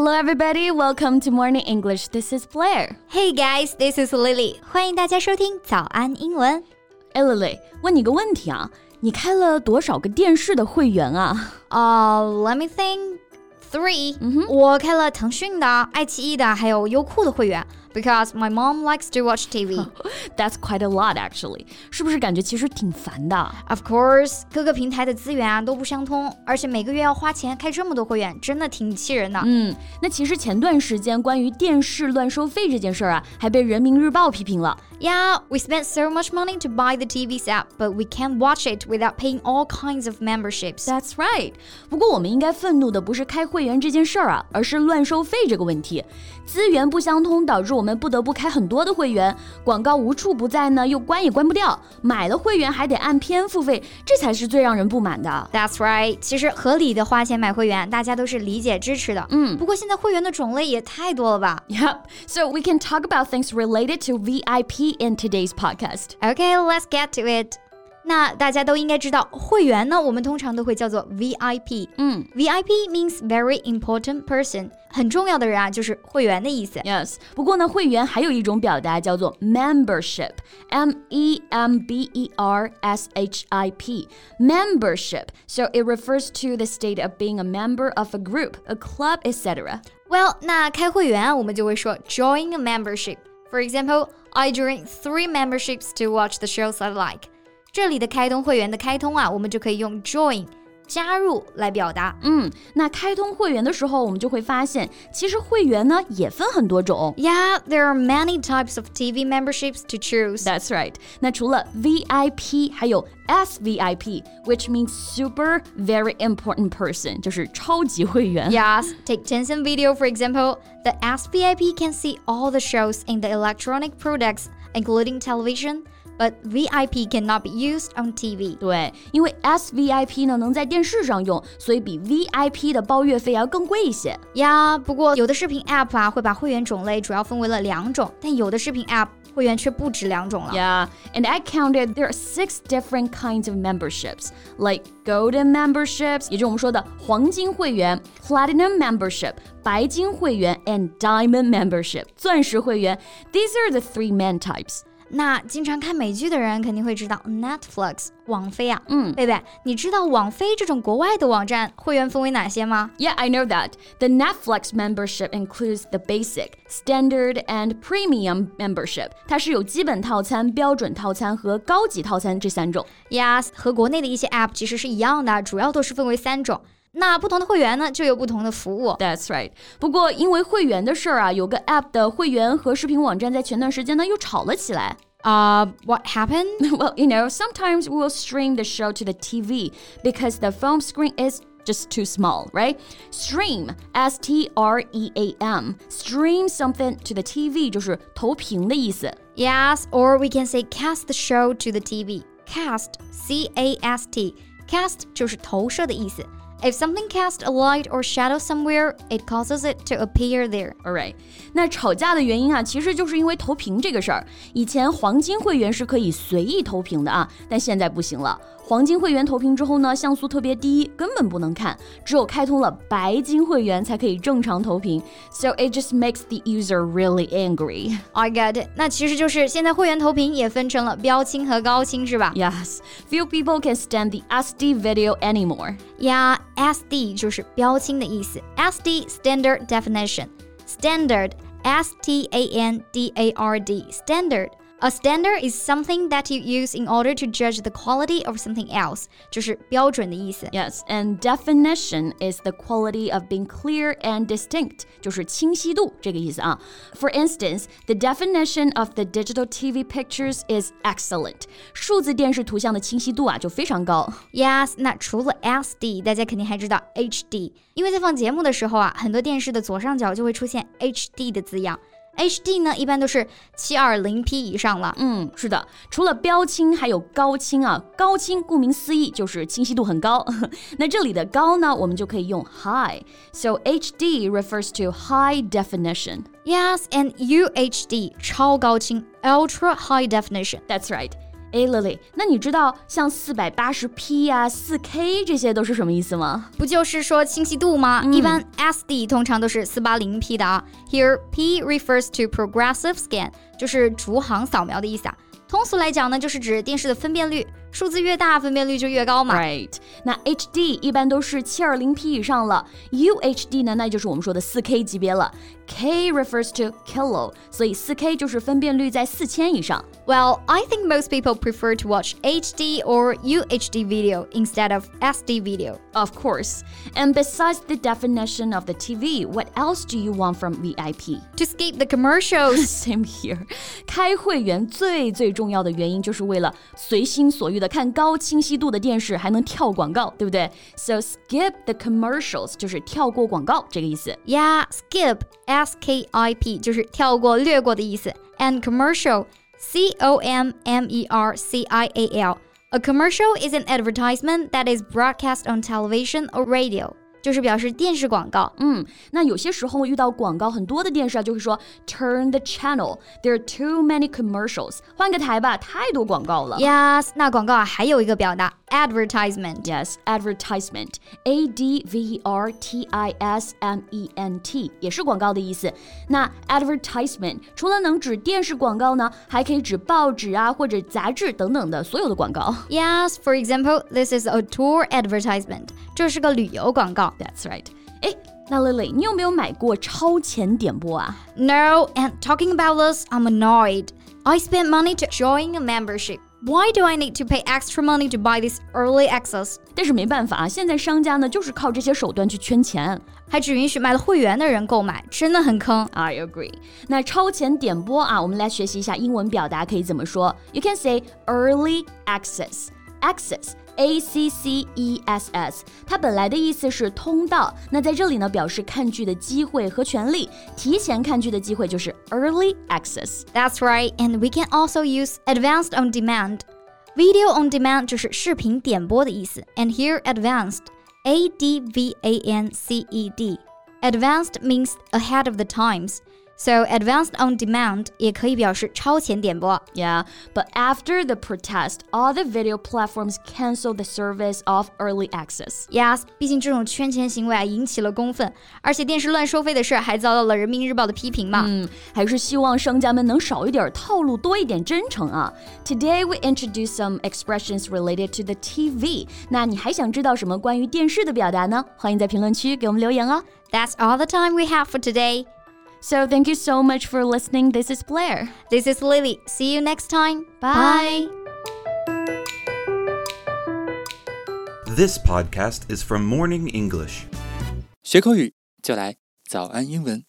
Hello, everybody. Welcome to Morning English. This is Blair. Hey guys, this is Lily. 欢迎大家收听早安英文。哎，Lily，问你个问题啊，你开了多少个电视的会员啊？啊、uh,，Let me think. Three，、嗯、我开了腾讯的、爱奇艺的，还有优酷的会员。 because my mom likes to watch TV. That's quite a lot, actually. 是不是感觉其实挺烦的？Of course，各个平台的资源啊都不相通，而且每个月要花钱开这么多会员，真的挺气人的。嗯，那其实前段时间关于电视乱收费这件事儿啊，还被人民日报批评了。Yeah, we spent so much money to buy the TV set, but we can't watch it without paying all kinds of memberships. That's right. 不过我们应该愤怒的不是开会员这件事儿啊，而是乱收费这个问题。资源不相通导致我 们不得不开很多的会员，广告无处不在呢，又关也关不掉。买了会员还得按篇付费，这才是最让人不满的。That's right，其实合理的花钱买会员，大家都是理解支持的。嗯，不过现在会员的种类也太多了吧？Yep，so we can talk about things related to VIP in today's podcast. Okay, let's get to it. 那大家都应该知道，会员呢，我们通常都会叫做 VIP。嗯，VIP means very important person，很重要的人啊，就是会员的意思。Yes，不过呢，会员还有一种表达叫做 membership，M E M B E R S H I P，membership. So it refers to the state of being a member of a group, a club, etc. Well，那开会员我们就会说 join a membership. For example, I joined three memberships to watch the shows I like. 这里的开通会员的开通啊，我们就可以用 join 加入来表达。嗯，那开通会员的时候，我们就会发现，其实会员呢也分很多种。Yeah, there are many types of TV memberships to choose. That's right. 那除了 VIP，还有 SVIP，which means super very important person，就是超级会员。Yes, take Tencent Video for example. The SVIP can see all the shows in the electronic products, including television but VIP cannot be used on TV。对，因为 SVIP 呢能在电视上用，所以比 VIP 的包月费要更贵一些呀。不过有的视频 App 啊会把会员种类主要分为了两种，但有的视频 App 会员却不止两种了。Yeah, and I counted there are six different kinds of memberships, like golden memberships，也就是我们说的黄金会员；platinum membership，白金会员；and diamond membership，钻石会员。These are the three main types. 那经常看美剧的人肯定会知道 Netflix 网飞啊，嗯，贝贝，你知道网飞这种国外的网站会员分为哪些吗？Yeah, I know that. The Netflix membership includes the basic, standard, and premium membership. 它是有基本套餐、标准套餐和高级套餐这三种。Yes，和国内的一些 app 其实是一样的，主要都是分为三种。那不同的会员呢，就有不同的服务。That's right。不过因为会员的事儿啊，有个 App 的会员和视频网站在前段时间呢又吵了起来。Uh, what happened? well, you know, sometimes we'll stream the show to the TV because the phone screen is just too small, right? Stream, S T R E A M, stream something to the TV 就是投屏的意思。Yes, or we can say cast the show to the TV. Cast, C A S T, cast 就是投射的意思。 if something casts a light or shadow somewhere, it causes it to appear there. Alright，那吵架的原因啊，其实就是因为投屏这个事儿。以前黄金会员是可以随意投屏的啊，但现在不行了。 黄金会员投屏之后呢，像素特别低，根本不能看。只有开通了白金会员才可以正常投屏。So it just makes the user really angry. I get it. 那其实就是现在会员投屏也分成了标清和高清，是吧？Yes. Few people can stand the SD video anymore. Yeah, SD 就是标清的意思。SD Standard Definition. Standard S T A N D A R D Standard a standard is something that you use in order to judge the quality of something else，就是标准的意思。Yes, and definition is the quality of being clear and distinct，就是清晰度这个意思啊。For instance, the definition of the digital TV pictures is excellent。数字电视图像的清晰度啊就非常高。Yes，那除了 SD，大家肯定还知道 HD，因为在放节目的时候啊，很多电视的左上角就会出现 HD 的字样。 HD 呢，一般都是七二零 P 以上了。嗯，是的，除了标清，还有高清啊。高清顾名思义就是清晰度很高。那这里的高呢，我们就可以用 high。So HD refers to high definition. Yes, and UHD 超高清 ultra high definition. That's right. 哎，Lily，那你知道像四百八十 P 呀、四 K 这些都是什么意思吗？不就是说清晰度吗？嗯一般 SD 通常都是四八零 P 的啊。Here P refers to progressive scan，就是逐行扫描的意思啊。通俗来讲呢，就是指电视的分辨率，数字越大，分辨率就越高嘛。 Right，那 HD 一般都是七二零 P 以上了，UHD 呢，那就是我们说的四 K 级别了。K refers to kilo，所以四 K 就是分辨率在四千以上。 Well, I think most people prefer to watch HD or UHD video instead of SD video. Of course. And besides the definition of the TV, what else do you want from VIP? To skip the commercials. Same here. 开会员最最重要的原因就是为了随心所欲 的看高清晰度的电视，还能跳广告，对不对？So skip the commercials 就是跳过广告这个意思。 Yeah, skip S K I P 就是跳过、略过的意思。And commercial C O M M E R C I A L. A commercial is an advertisement that is broadcast on television or radio. 就是表示电视广告。嗯，那有些时候遇到广告很多的电视啊，就会说 turn the channel. There are too many commercials. 换个台吧，太多广告了。Yes，那广告啊还有一个表达 advertisement。 Yes, advertisement. A D V E R T I S M E N T 也是广告的意思。那 advertisement 除了能指电视广告呢，还可以指报纸啊或者杂志等等的所有的广告。 Yes, for example, this is a tour advertisement. 这是个旅游广告。 That's right. 哎，那 Lily，你有没有买过超前点播啊？ No, and talking about this, I'm annoyed. I spent money to join a membership. Why do I need to pay extra money to buy this early access? 但是没办法啊，现在商家呢就是靠这些手段去圈钱。还只允许买了会员的人购买，真的很坑。I agree. 那超前点播啊，我们来学习一下英文表达可以怎么说。You can say early access. Access. A C C E S S，它本来的意思是通道，那在这里呢表示看剧的机会和权利，提前看剧的机会就是 early access。 That's right, and we can also use advanced on demand. Video on demand 就是视频点播的意思，and here advanced, A D V A N C E D. Advanced means ahead of the times. So advanced on demand 也可以表示超前点播。 Yeah, but after the protest, all the video platforms canceled the service of early access. Yes，毕竟这种圈钱行为啊引起了公愤，而且电视乱收费的事还遭到了人民日报的批评嘛。嗯，还是希望商家们能少一点套路，多一点真诚啊。Today we introduce some expressions related to the TV。那你还想知道什么关于电视的表达呢？欢迎在评论区给我们留言哦。 That's all the time we have for today. So thank you so much for listening. This is Blair. This is Lily. See you next time. Bye. This podcast is from Morning English. 学口语就来早安英文。